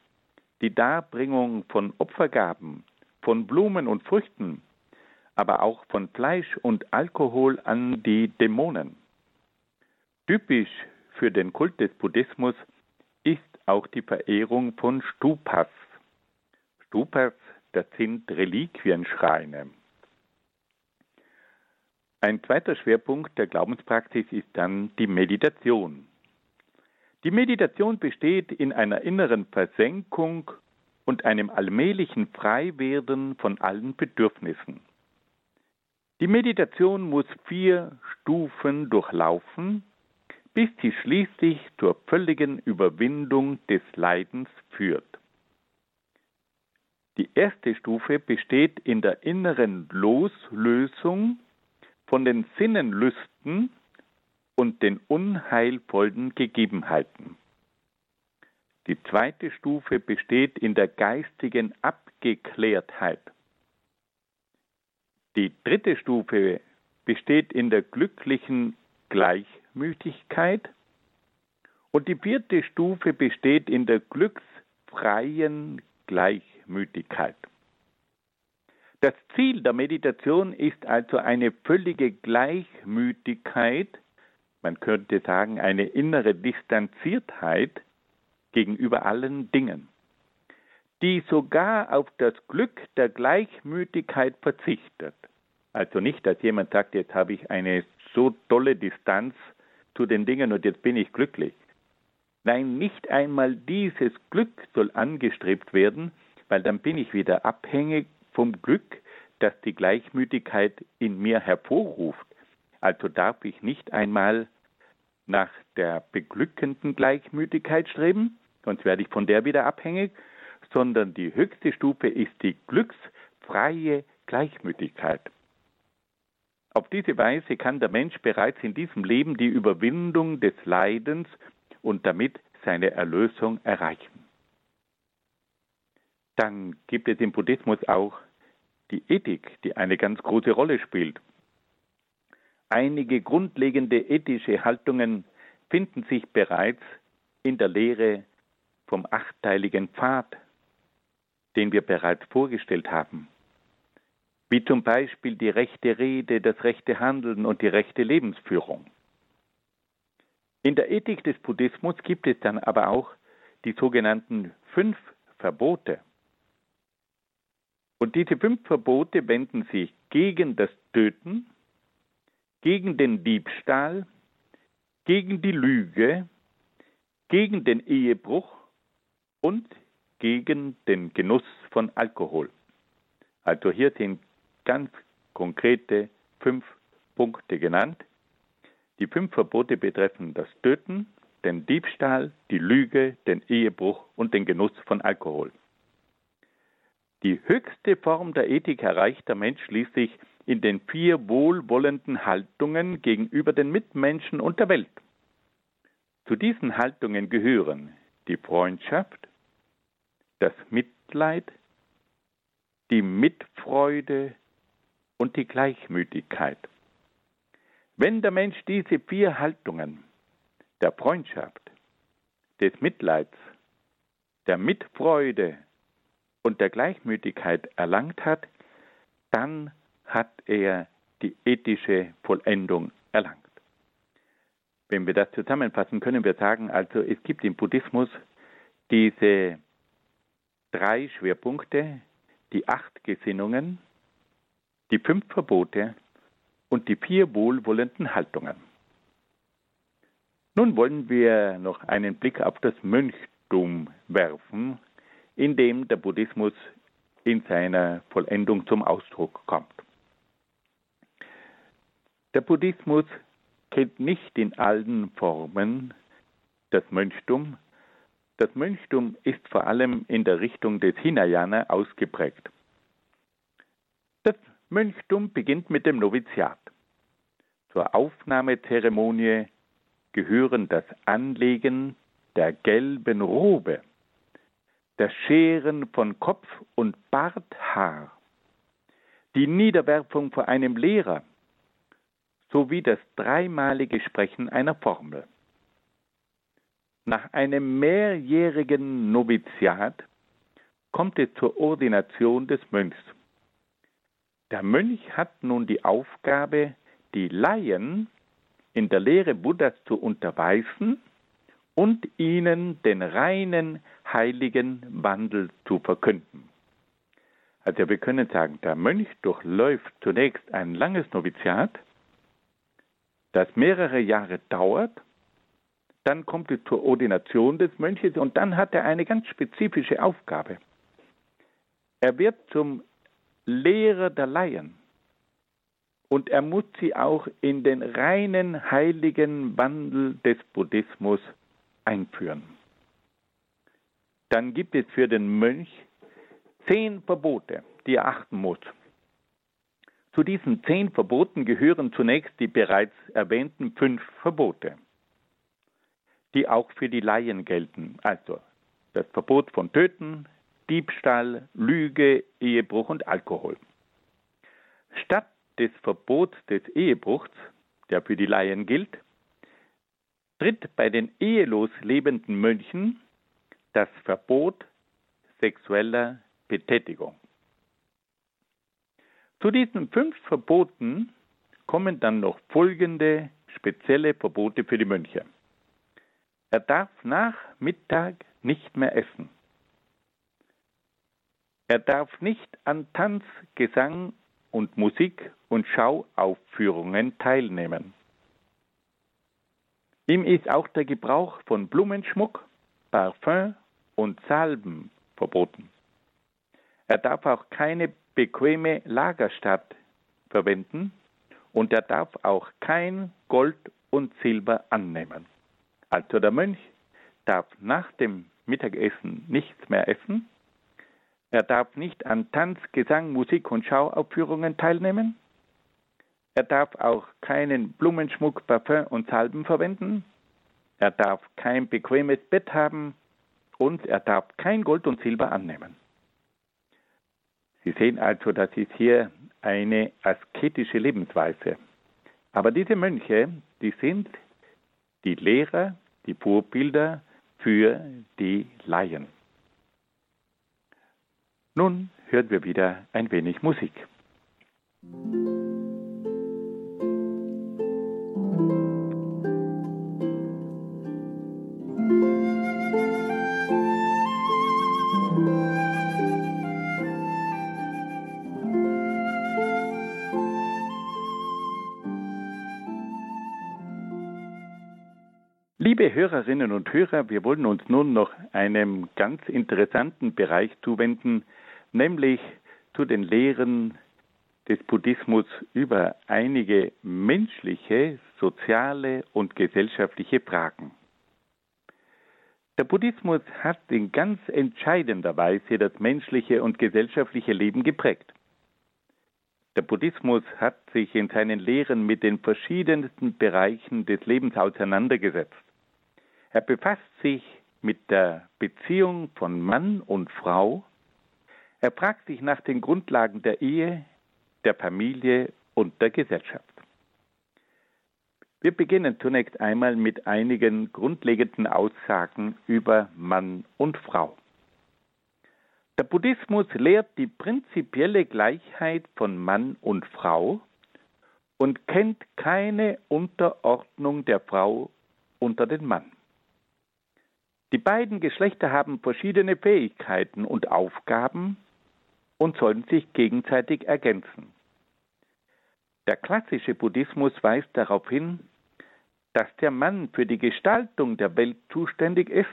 die Darbringung von Opfergaben, von Blumen und Früchten, aber auch von Fleisch und Alkohol an die Dämonen. Typisch für den Kult des Buddhismus ist auch die Verehrung von Stupas. Stupas, das sind Reliquienschreine. Ein zweiter Schwerpunkt der Glaubenspraxis ist dann die Meditation. Die Meditation besteht in einer inneren Versenkung und einem allmählichen Freiwerden von allen Bedürfnissen. Die Meditation muss vier Stufen durchlaufen, bis sie schließlich zur völligen Überwindung des Leidens führt. Die erste Stufe besteht in der inneren Loslösung von den Sinnenlüsten und den unheilvollen Gegebenheiten. Die zweite Stufe besteht in der geistigen Abgeklärtheit. Die dritte Stufe besteht in der glücklichen Gleichmütigkeit und die vierte Stufe besteht in der glücksfreien Gleichmütigkeit. Das Ziel der Meditation ist also eine völlige Gleichmütigkeit man könnte sagen, eine innere Distanziertheit gegenüber allen Dingen, die sogar auf das Glück der Gleichmütigkeit verzichtet. Also nicht, dass jemand sagt, jetzt habe ich eine so tolle Distanz zu den Dingen und jetzt bin ich glücklich. Nein, nicht einmal dieses Glück soll angestrebt werden, weil dann bin ich wieder abhängig vom Glück, das die Gleichmütigkeit in mir hervorruft. Also darf ich nicht einmal nach der beglückenden Gleichmütigkeit streben, sonst werde ich von der wieder abhängig, sondern die höchste Stufe ist die glücksfreie Gleichmütigkeit. Auf diese Weise kann der Mensch bereits in diesem Leben die Überwindung des Leidens und damit seine Erlösung erreichen. Dann gibt es im Buddhismus auch die Ethik, die eine ganz große Rolle spielt. Einige grundlegende ethische Haltungen finden sich bereits in der Lehre vom achteiligen Pfad, den wir bereits vorgestellt haben, wie zum Beispiel die rechte Rede, das rechte Handeln und die rechte Lebensführung. In der Ethik des Buddhismus gibt es dann aber auch die sogenannten fünf Verbote. Und diese fünf Verbote wenden sich gegen das Töten, gegen den Diebstahl, gegen die Lüge, gegen den Ehebruch und gegen den Genuss von Alkohol. Also hier sind ganz konkrete fünf Punkte genannt. Die fünf Verbote betreffen das Töten, den Diebstahl, die Lüge, den Ehebruch und den Genuss von Alkohol. Die höchste Form der Ethik erreicht der Mensch schließlich in den vier wohlwollenden Haltungen gegenüber den Mitmenschen und der Welt. Zu diesen Haltungen gehören die Freundschaft, das Mitleid, die Mitfreude und die Gleichmütigkeit. Wenn der Mensch diese vier Haltungen der Freundschaft, des Mitleids, der Mitfreude und der Gleichmütigkeit erlangt hat, dann hat er die ethische Vollendung erlangt. Wenn wir das zusammenfassen, können wir sagen, also es gibt im Buddhismus diese drei Schwerpunkte, die acht Gesinnungen, die fünf Verbote und die vier wohlwollenden Haltungen. Nun wollen wir noch einen Blick auf das Mönchtum werfen, in dem der Buddhismus in seiner Vollendung zum Ausdruck kommt. Der Buddhismus kennt nicht in allen Formen das Mönchtum. Das Mönchtum ist vor allem in der Richtung des Hinayana ausgeprägt. Das Mönchtum beginnt mit dem Noviziat. Zur Aufnahmezeremonie gehören das Anlegen der gelben Robe, das Scheren von Kopf und Barthaar, die Niederwerfung vor einem Lehrer sowie das dreimalige Sprechen einer Formel. Nach einem mehrjährigen Noviziat kommt es zur Ordination des Mönchs. Der Mönch hat nun die Aufgabe, die Laien in der Lehre Buddhas zu unterweisen und ihnen den reinen, heiligen Wandel zu verkünden. Also wir können sagen, der Mönch durchläuft zunächst ein langes Noviziat, das mehrere Jahre dauert, dann kommt es zur Ordination des Mönches und dann hat er eine ganz spezifische Aufgabe. Er wird zum Lehrer der Laien und er muss sie auch in den reinen heiligen Wandel des Buddhismus einführen. Dann gibt es für den Mönch zehn Verbote, die er achten muss. Zu diesen zehn Verboten gehören zunächst die bereits erwähnten fünf Verbote, die auch für die Laien gelten. Also das Verbot von Töten, Diebstahl, Lüge, Ehebruch und Alkohol. Statt des Verbots des Ehebruchs, der für die Laien gilt, tritt bei den ehelos lebenden Mönchen das Verbot sexueller Betätigung. Zu diesen fünf Verboten kommen dann noch folgende spezielle Verbote für die Mönche. Er darf nach Mittag nicht mehr essen. Er darf nicht an Tanz, Gesang und Musik und Schauaufführungen teilnehmen. Ihm ist auch der Gebrauch von Blumenschmuck, Parfüm und Salben verboten. Er darf auch keine bequeme Lagerstadt verwenden und er darf auch kein Gold und Silber annehmen. Also der Mönch darf nach dem Mittagessen nichts mehr essen, er darf nicht an Tanz, Gesang, Musik und Schauaufführungen teilnehmen, er darf auch keinen Blumenschmuck, Parfüm und Salben verwenden, er darf kein bequemes Bett haben und er darf kein Gold und Silber annehmen. Sie sehen also, das ist hier eine asketische Lebensweise. Aber diese Mönche, die sind die Lehrer, die Vorbilder für die Laien. Nun hören wir wieder ein wenig Musik. Hörerinnen und Hörer, wir wollen uns nun noch einem ganz interessanten Bereich zuwenden, nämlich zu den Lehren des Buddhismus über einige menschliche, soziale und gesellschaftliche Fragen. Der Buddhismus hat in ganz entscheidender Weise das menschliche und gesellschaftliche Leben geprägt. Der Buddhismus hat sich in seinen Lehren mit den verschiedensten Bereichen des Lebens auseinandergesetzt. Er befasst sich mit der Beziehung von Mann und Frau. Er fragt sich nach den Grundlagen der Ehe, der Familie und der Gesellschaft. Wir beginnen zunächst einmal mit einigen grundlegenden Aussagen über Mann und Frau. Der Buddhismus lehrt die prinzipielle Gleichheit von Mann und Frau und kennt keine Unterordnung der Frau unter den Mann. Die beiden Geschlechter haben verschiedene Fähigkeiten und Aufgaben und sollen sich gegenseitig ergänzen. Der klassische Buddhismus weist darauf hin, dass der Mann für die Gestaltung der Welt zuständig ist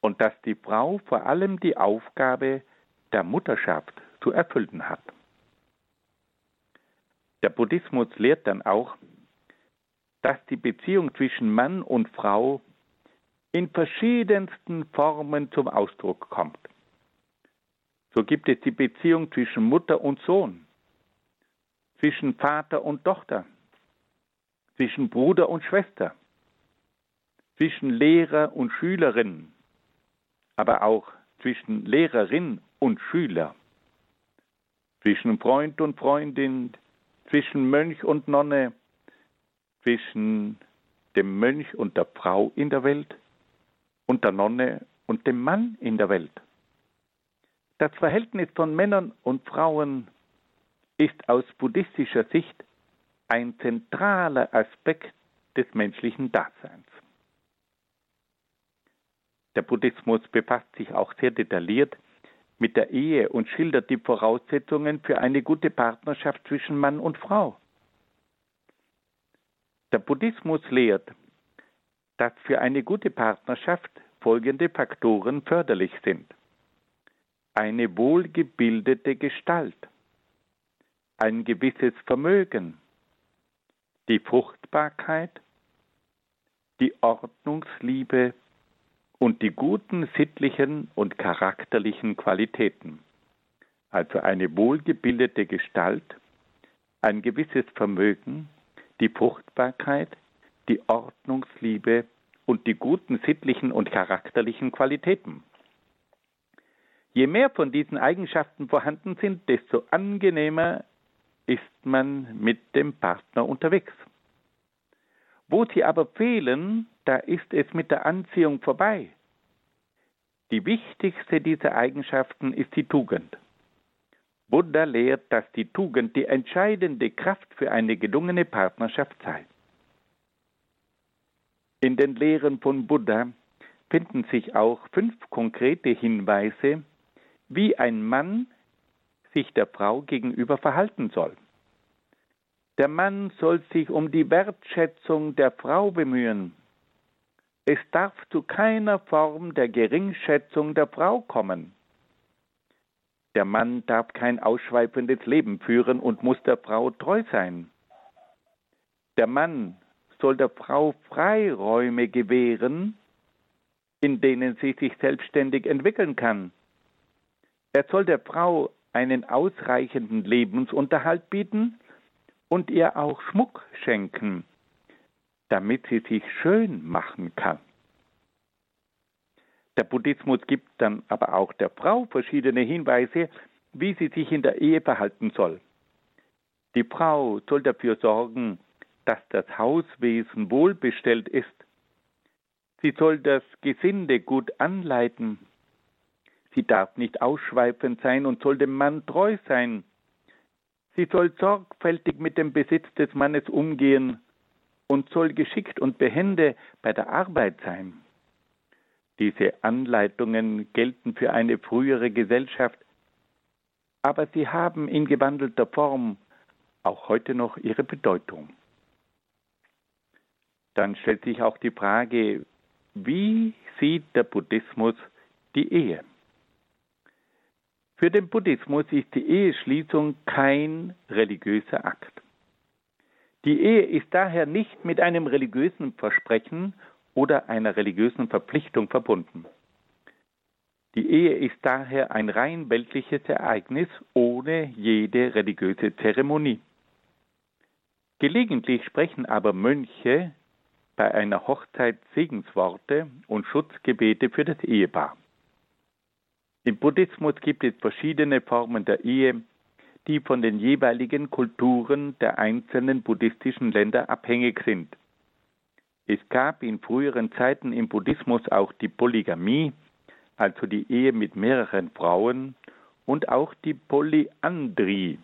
und dass die Frau vor allem die Aufgabe der Mutterschaft zu erfüllen hat. Der Buddhismus lehrt dann auch, dass die Beziehung zwischen Mann und Frau in verschiedensten Formen zum Ausdruck kommt. So gibt es die Beziehung zwischen Mutter und Sohn, zwischen Vater und Tochter, zwischen Bruder und Schwester, zwischen Lehrer und Schülerin, aber auch zwischen Lehrerin und Schüler, zwischen Freund und Freundin, zwischen Mönch und Nonne, zwischen dem Mönch und der Frau in der Welt, und der Nonne und dem Mann in der Welt. Das Verhältnis von Männern und Frauen ist aus buddhistischer Sicht ein zentraler Aspekt des menschlichen Daseins. Der Buddhismus befasst sich auch sehr detailliert mit der Ehe und schildert die Voraussetzungen für eine gute Partnerschaft zwischen Mann und Frau. Der Buddhismus lehrt, dass für eine gute Partnerschaft folgende Faktoren förderlich sind. Eine wohlgebildete Gestalt, ein gewisses Vermögen, die Fruchtbarkeit, die Ordnungsliebe. Und die guten sittlichen und charakterlichen Qualitäten. Also eine wohlgebildete Gestalt, ein gewisses Vermögen, die Fruchtbarkeit, die Ordnungsliebe und die guten sittlichen und charakterlichen Qualitäten. Je mehr von diesen Eigenschaften vorhanden sind, desto angenehmer ist man mit dem Partner unterwegs. Wo sie aber fehlen, da ist es mit der Anziehung vorbei. Die wichtigste dieser Eigenschaften ist die Tugend. Buddha lehrt, dass die Tugend die entscheidende Kraft für eine gelungene Partnerschaft sei. In den Lehren von Buddha finden sich auch fünf konkrete Hinweise, wie ein Mann sich der Frau gegenüber verhalten soll. Der Mann soll sich um die Wertschätzung der Frau bemühen. Es darf zu keiner Form der Geringschätzung der Frau kommen. Der Mann darf kein ausschweifendes Leben führen und muss der Frau treu sein. Der Mann soll der Frau Freiräume gewähren, in denen sie sich selbstständig entwickeln kann. Er soll der Frau einen ausreichenden Lebensunterhalt bieten und ihr auch Schmuck schenken, damit sie sich schön machen kann. Der Buddhismus gibt dann aber auch der Frau verschiedene Hinweise, wie sie sich in der Ehe verhalten soll. Die Frau soll dafür sorgen, dass das Hauswesen wohlbestellt ist. Sie soll das Gesinde gut anleiten. Sie darf nicht ausschweifend sein und soll dem Mann treu sein. Sie soll sorgfältig mit dem Besitz des Mannes umgehen und soll geschickt und behende bei der Arbeit sein. Diese Anleitungen gelten für eine frühere Gesellschaft, aber sie haben in gewandelter Form auch heute noch ihre Bedeutung. Dann stellt sich auch die Frage, wie sieht der Buddhismus die Ehe? Für den Buddhismus ist die Eheschließung kein religiöser Akt. Die Ehe ist daher nicht mit einem religiösen Versprechen oder einer religiösen Verpflichtung verbunden. Die Ehe ist daher ein rein weltliches Ereignis ohne jede religiöse Zeremonie. Gelegentlich sprechen aber Mönche bei einer Hochzeit Segensworte und Schutzgebete für das Ehepaar. Im Buddhismus gibt es verschiedene Formen der Ehe, die von den jeweiligen Kulturen der einzelnen buddhistischen Länder abhängig sind. Es gab in früheren Zeiten im Buddhismus auch die Polygamie, also die Ehe mit mehreren Frauen, und auch die Polyandrie,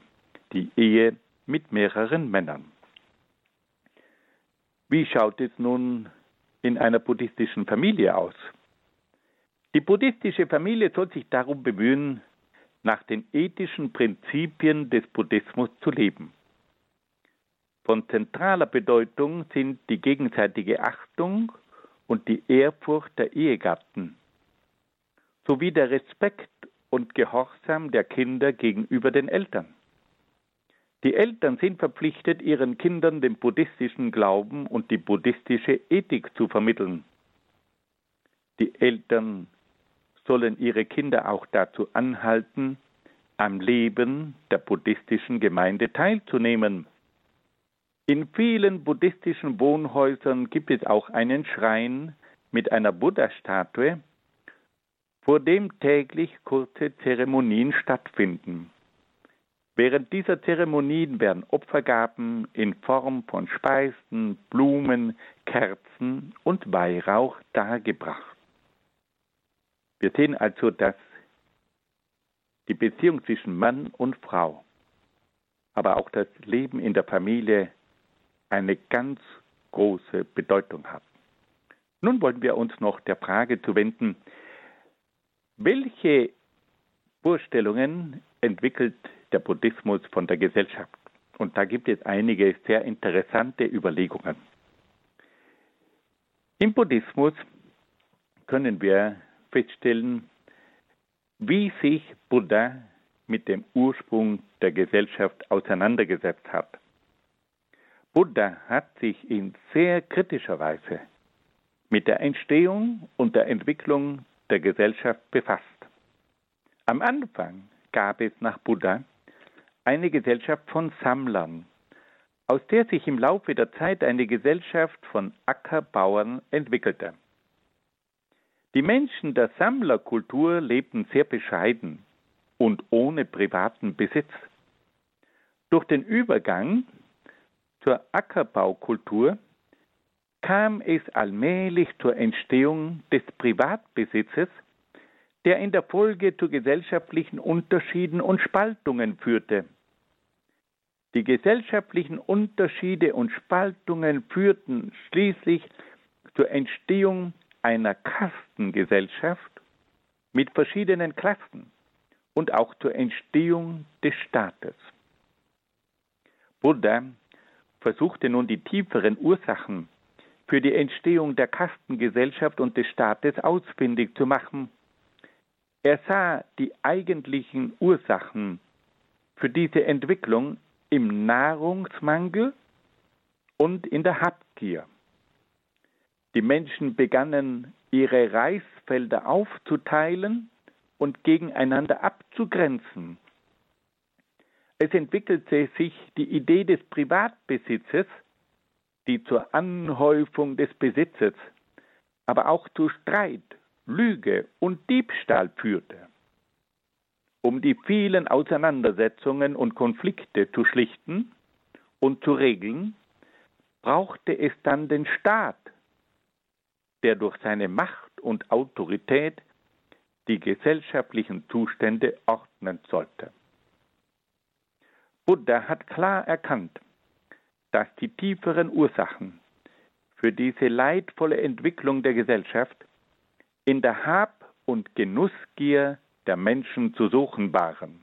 die Ehe mit mehreren Männern. Wie schaut es nun in einer buddhistischen Familie aus? Die buddhistische Familie soll sich darum bemühen, nach den ethischen Prinzipien des Buddhismus zu leben. Von zentraler Bedeutung sind die gegenseitige Achtung und die Ehrfurcht der Ehegatten sowie der Respekt und Gehorsam der Kinder gegenüber den Eltern. Die Eltern sind verpflichtet, ihren Kindern den buddhistischen Glauben und die buddhistische Ethik zu vermitteln. Die Eltern sollen ihre Kinder auch dazu anhalten, am Leben der buddhistischen Gemeinde teilzunehmen in vielen buddhistischen Wohnhäusern gibt es auch einen Schrein mit einer Buddha-Statue, vor dem täglich kurze Zeremonien stattfinden. Während dieser Zeremonien werden Opfergaben in Form von Speisen, Blumen, Kerzen und Weihrauch dargebracht. Wir sehen also, dass die Beziehung zwischen Mann und Frau, aber auch das Leben in der Familie eine ganz große Bedeutung hat. Nun wollen wir uns noch der Frage zuwenden, welche Vorstellungen entwickelt der Buddhismus von der Gesellschaft? Und da gibt es einige sehr interessante Überlegungen. Im Buddhismus können wir feststellen, wie sich Buddha mit dem Ursprung der Gesellschaft auseinandergesetzt hat. Buddha hat sich in sehr kritischer Weise mit der Entstehung und der Entwicklung der Gesellschaft befasst. Am Anfang gab es nach Buddha eine Gesellschaft von Sammlern, aus der sich im Laufe der Zeit eine Gesellschaft von Ackerbauern entwickelte. Die Menschen der Sammlerkultur lebten sehr bescheiden und ohne privaten Besitz. Durch den Übergang zur Ackerbaukultur kam es allmählich zur Entstehung des Privatbesitzes, der in der Folge zu gesellschaftlichen Unterschieden und Spaltungen führte. Die gesellschaftlichen Unterschiede und Spaltungen führten schließlich zur Entstehung einer Kastengesellschaft mit verschiedenen Klassen und auch zur Entstehung des Staates. Buddha versuchte nun die tieferen Ursachen für die Entstehung der Kastengesellschaft und des Staates ausfindig zu machen. Er sah die eigentlichen Ursachen für diese Entwicklung im Nahrungsmangel und in der Habgier. Die Menschen begannen ihre Reisfelder aufzuteilen und gegeneinander abzugrenzen. Es entwickelte sich die Idee des Privatbesitzes, die zur Anhäufung des Besitzes, aber auch zu Streit, Lüge und Diebstahl führte. Um die vielen Auseinandersetzungen und Konflikte zu schlichten und zu regeln, brauchte es dann den Staat, der durch seine Macht und Autorität die gesellschaftlichen Zustände ordnen sollte. Buddha hat klar erkannt, dass die tieferen Ursachen für diese leidvolle Entwicklung der Gesellschaft in der Hab- und Genussgier der Menschen zu suchen waren.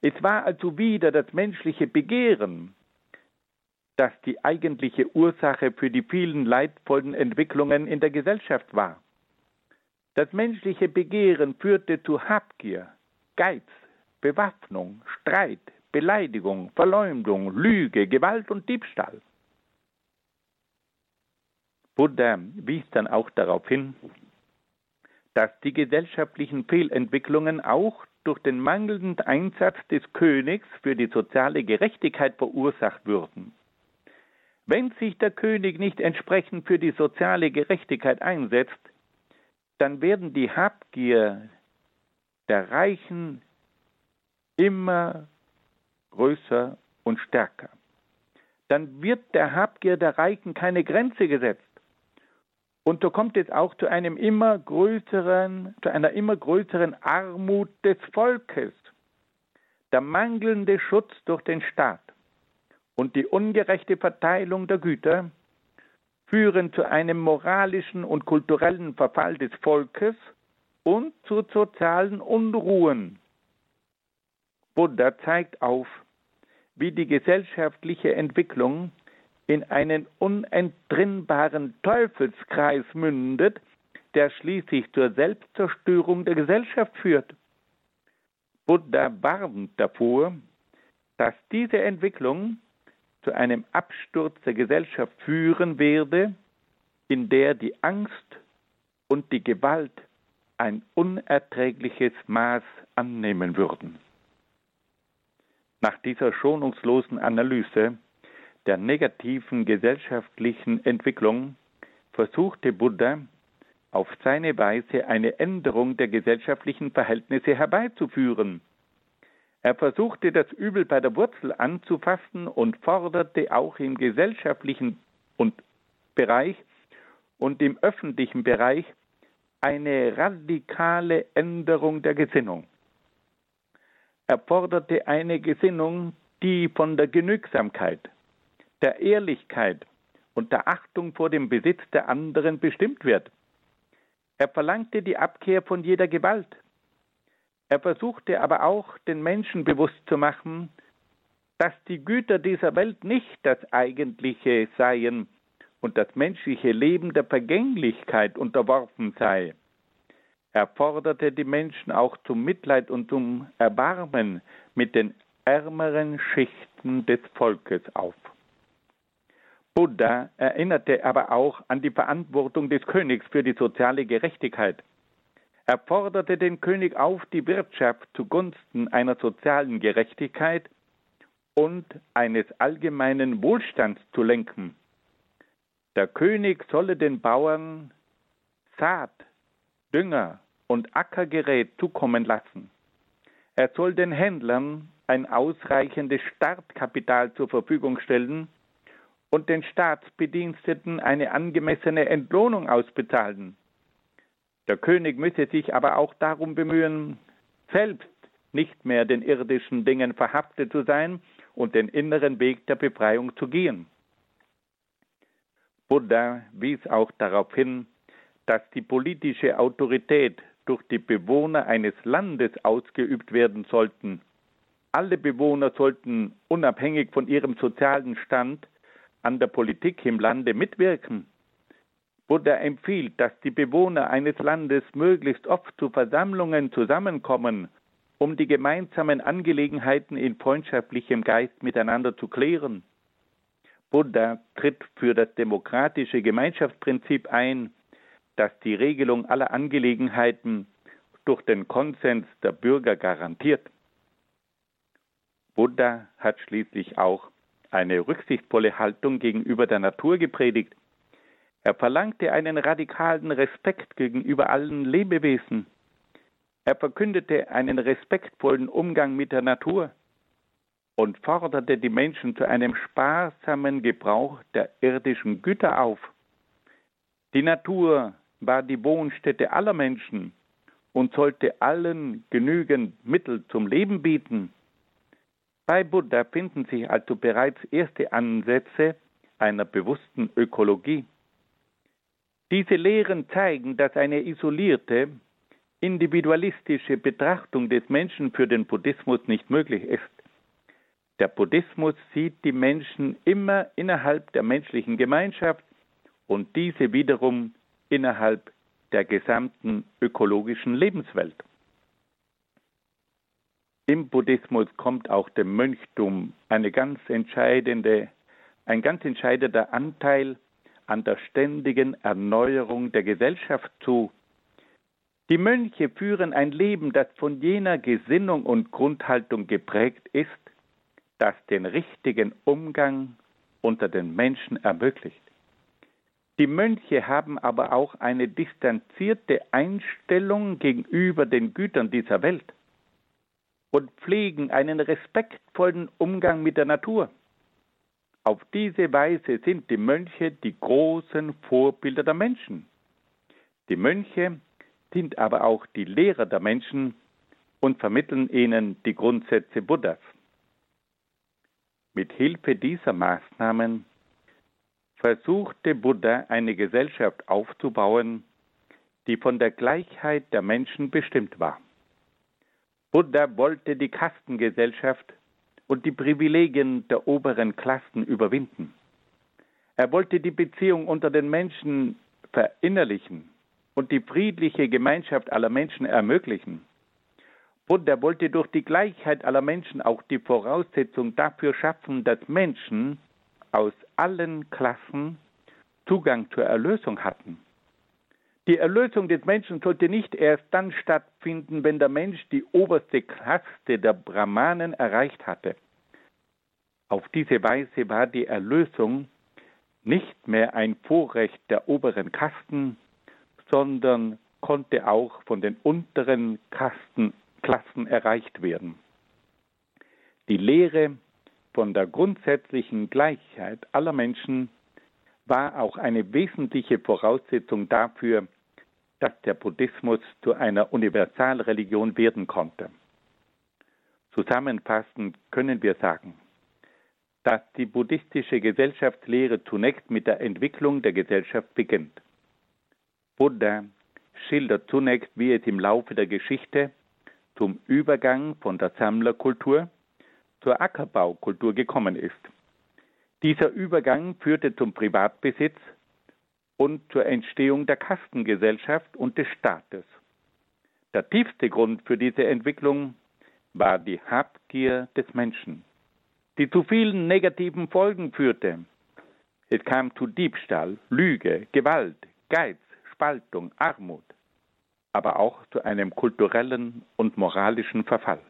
Es war also wieder das menschliche Begehren, das die eigentliche Ursache für die vielen leidvollen Entwicklungen in der Gesellschaft war. Das menschliche Begehren führte zu Habgier, Geiz, Bewaffnung, Streit, Beleidigung, Verleumdung, Lüge, Gewalt und Diebstahl. Buddha wies dann auch darauf hin, dass die gesellschaftlichen Fehlentwicklungen auch durch den mangelnden Einsatz des Königs für die soziale Gerechtigkeit verursacht würden. Wenn sich der König nicht entsprechend für die soziale Gerechtigkeit einsetzt, dann werden die Habgier der Reichen immer größer und stärker. Dann wird der Habgier der Reichen keine Grenze gesetzt. Und so kommt es auch zu einem immer größeren, zu einer immer größeren Armut des Volkes. Der mangelnde Schutz durch den Staat und die ungerechte Verteilung der Güter führen zu einem moralischen und kulturellen Verfall des Volkes und zu sozialen Unruhen. Buddha zeigt auf, wie die gesellschaftliche Entwicklung in einen unentrinnbaren Teufelskreis mündet, der schließlich zur Selbstzerstörung der Gesellschaft führt. Buddha warnt davor, dass diese Entwicklung zu einem Absturz der Gesellschaft führen werde, in der die Angst und die Gewalt ein unerträgliches Maß annehmen würden. Nach dieser schonungslosen Analyse der negativen gesellschaftlichen Entwicklung versuchte Buddha auf seine Weise eine Änderung der gesellschaftlichen Verhältnisse herbeizuführen, er versuchte das Übel bei der Wurzel anzufassen und forderte auch im gesellschaftlichen Bereich und im öffentlichen Bereich eine radikale Änderung der Gesinnung. Er forderte eine Gesinnung, die von der Genügsamkeit, der Ehrlichkeit und der Achtung vor dem Besitz der anderen bestimmt wird. Er verlangte die Abkehr von jeder Gewalt, er versuchte aber auch, den Menschen bewusst zu machen, dass die Güter dieser Welt nicht das Eigentliche seien und das menschliche Leben der Vergänglichkeit unterworfen sei. Er forderte die Menschen auch zum Mitleid und zum Erbarmen mit den ärmeren Schichten des Volkes auf. Buddha erinnerte aber auch an die Verantwortung des Königs für die soziale Gerechtigkeit. Er forderte den König auf, die Wirtschaft zugunsten einer sozialen Gerechtigkeit und eines allgemeinen Wohlstands zu lenken. Der König solle den Bauern Saat, Dünger und Ackergerät zukommen lassen. Er soll den Händlern ein ausreichendes Startkapital zur Verfügung stellen und den Staatsbediensteten eine angemessene Entlohnung ausbezahlen. Der König müsse sich aber auch darum bemühen, selbst nicht mehr den irdischen Dingen verhaftet zu sein und den inneren Weg der Befreiung zu gehen. Buddha wies auch darauf hin, dass die politische Autorität durch die Bewohner eines Landes ausgeübt werden sollten. Alle Bewohner sollten unabhängig von ihrem sozialen Stand an der Politik im Lande mitwirken. Buddha empfiehlt, dass die Bewohner eines Landes möglichst oft zu Versammlungen zusammenkommen, um die gemeinsamen Angelegenheiten in freundschaftlichem Geist miteinander zu klären. Buddha tritt für das demokratische Gemeinschaftsprinzip ein, das die Regelung aller Angelegenheiten durch den Konsens der Bürger garantiert. Buddha hat schließlich auch eine rücksichtsvolle Haltung gegenüber der Natur gepredigt. Er verlangte einen radikalen Respekt gegenüber allen Lebewesen. Er verkündete einen respektvollen Umgang mit der Natur und forderte die Menschen zu einem sparsamen Gebrauch der irdischen Güter auf. Die Natur war die Wohnstätte aller Menschen und sollte allen genügend Mittel zum Leben bieten. Bei Buddha finden sich also bereits erste Ansätze einer bewussten Ökologie. Diese Lehren zeigen, dass eine isolierte, individualistische Betrachtung des Menschen für den Buddhismus nicht möglich ist. Der Buddhismus sieht die Menschen immer innerhalb der menschlichen Gemeinschaft und diese wiederum innerhalb der gesamten ökologischen Lebenswelt. Im Buddhismus kommt auch dem Mönchtum eine ganz entscheidende, ein ganz entscheidender Anteil an der ständigen Erneuerung der Gesellschaft zu. Die Mönche führen ein Leben, das von jener Gesinnung und Grundhaltung geprägt ist, das den richtigen Umgang unter den Menschen ermöglicht. Die Mönche haben aber auch eine distanzierte Einstellung gegenüber den Gütern dieser Welt und pflegen einen respektvollen Umgang mit der Natur. Auf diese Weise sind die Mönche die großen Vorbilder der Menschen. Die Mönche sind aber auch die Lehrer der Menschen und vermitteln ihnen die Grundsätze Buddhas. Mit Hilfe dieser Maßnahmen versuchte Buddha eine Gesellschaft aufzubauen, die von der Gleichheit der Menschen bestimmt war. Buddha wollte die Kastengesellschaft und die Privilegien der oberen Klassen überwinden. Er wollte die Beziehung unter den Menschen verinnerlichen und die friedliche Gemeinschaft aller Menschen ermöglichen. Buddha wollte durch die Gleichheit aller Menschen auch die Voraussetzung dafür schaffen, dass Menschen aus allen Klassen Zugang zur Erlösung hatten. Die Erlösung des Menschen sollte nicht erst dann stattfinden, wenn der Mensch die oberste Kaste der Brahmanen erreicht hatte. Auf diese Weise war die Erlösung nicht mehr ein Vorrecht der oberen Kasten, sondern konnte auch von den unteren Kasten, Klassen erreicht werden. Die Lehre von der grundsätzlichen Gleichheit aller Menschen war auch eine wesentliche Voraussetzung dafür, dass der Buddhismus zu einer Universalreligion werden konnte. Zusammenfassend können wir sagen, dass die buddhistische Gesellschaftslehre zunächst mit der Entwicklung der Gesellschaft beginnt. Buddha schildert zunächst, wie es im Laufe der Geschichte zum Übergang von der Sammlerkultur zur Ackerbaukultur gekommen ist. Dieser Übergang führte zum Privatbesitz und zur Entstehung der Kastengesellschaft und des Staates. Der tiefste Grund für diese Entwicklung war die Habgier des Menschen, die zu vielen negativen Folgen führte. Es kam zu Diebstahl, Lüge, Gewalt, Geiz, Spaltung, Armut, aber auch zu einem kulturellen und moralischen Verfall.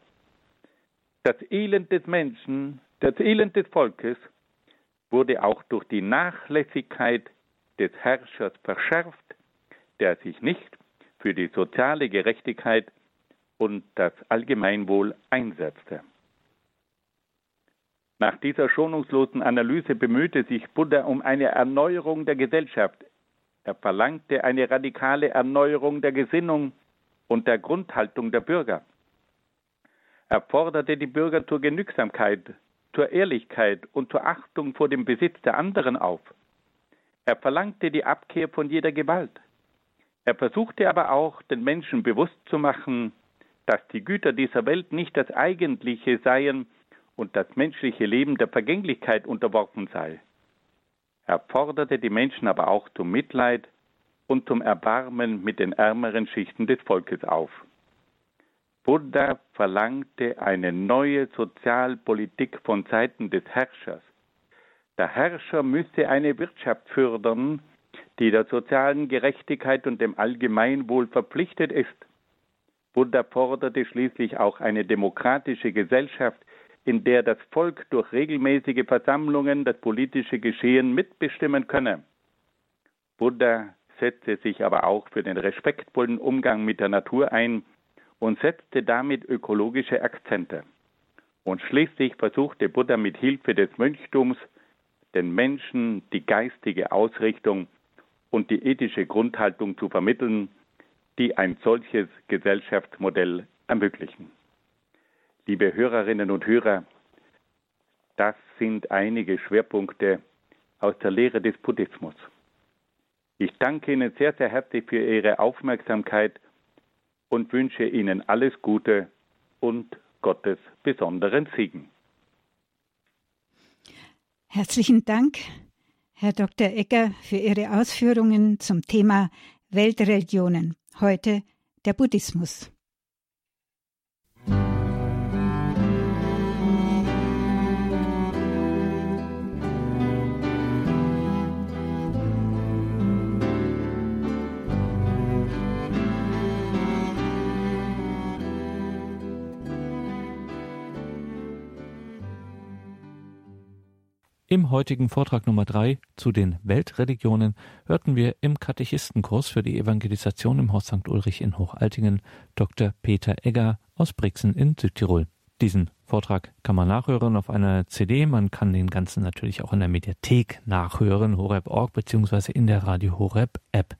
Das Elend des Menschen, das Elend des Volkes wurde auch durch die Nachlässigkeit des Herrschers verschärft, der sich nicht für die soziale Gerechtigkeit und das Allgemeinwohl einsetzte. Nach dieser schonungslosen Analyse bemühte sich Buddha um eine Erneuerung der Gesellschaft. Er verlangte eine radikale Erneuerung der Gesinnung und der Grundhaltung der Bürger. Er forderte die Bürger zur Genügsamkeit, zur Ehrlichkeit und zur Achtung vor dem Besitz der anderen auf. Er verlangte die Abkehr von jeder Gewalt. Er versuchte aber auch, den Menschen bewusst zu machen, dass die Güter dieser Welt nicht das Eigentliche seien und das menschliche Leben der Vergänglichkeit unterworfen sei. Er forderte die Menschen aber auch zum Mitleid und zum Erbarmen mit den ärmeren Schichten des Volkes auf. Buddha verlangte eine neue Sozialpolitik von Seiten des Herrschers. Der Herrscher müsse eine Wirtschaft fördern, die der sozialen Gerechtigkeit und dem Allgemeinwohl verpflichtet ist. Buddha forderte schließlich auch eine demokratische Gesellschaft, in der das Volk durch regelmäßige Versammlungen das politische Geschehen mitbestimmen könne. Buddha setzte sich aber auch für den respektvollen Umgang mit der Natur ein und setzte damit ökologische Akzente. Und schließlich versuchte Buddha mit Hilfe des Mönchtums den Menschen die geistige Ausrichtung und die ethische Grundhaltung zu vermitteln, die ein solches Gesellschaftsmodell ermöglichen. Liebe Hörerinnen und Hörer, das sind einige Schwerpunkte aus der Lehre des Buddhismus. Ich danke Ihnen sehr, sehr herzlich für Ihre Aufmerksamkeit und wünsche Ihnen alles Gute und Gottes besonderen Segen. Herzlichen Dank, Herr Dr. Egger, für Ihre Ausführungen zum Thema Weltreligionen, heute der Buddhismus. Im heutigen Vortrag Nummer drei zu den Weltreligionen hörten wir im Katechistenkurs für die Evangelisation im Haus St. Ulrich in Hochaltingen Dr. Peter Egger aus Brixen in Südtirol. Diesen Vortrag kann man nachhören auf einer CD. Man kann den Ganzen natürlich auch in der Mediathek nachhören, horeb.org beziehungsweise in der Radio Horeb App.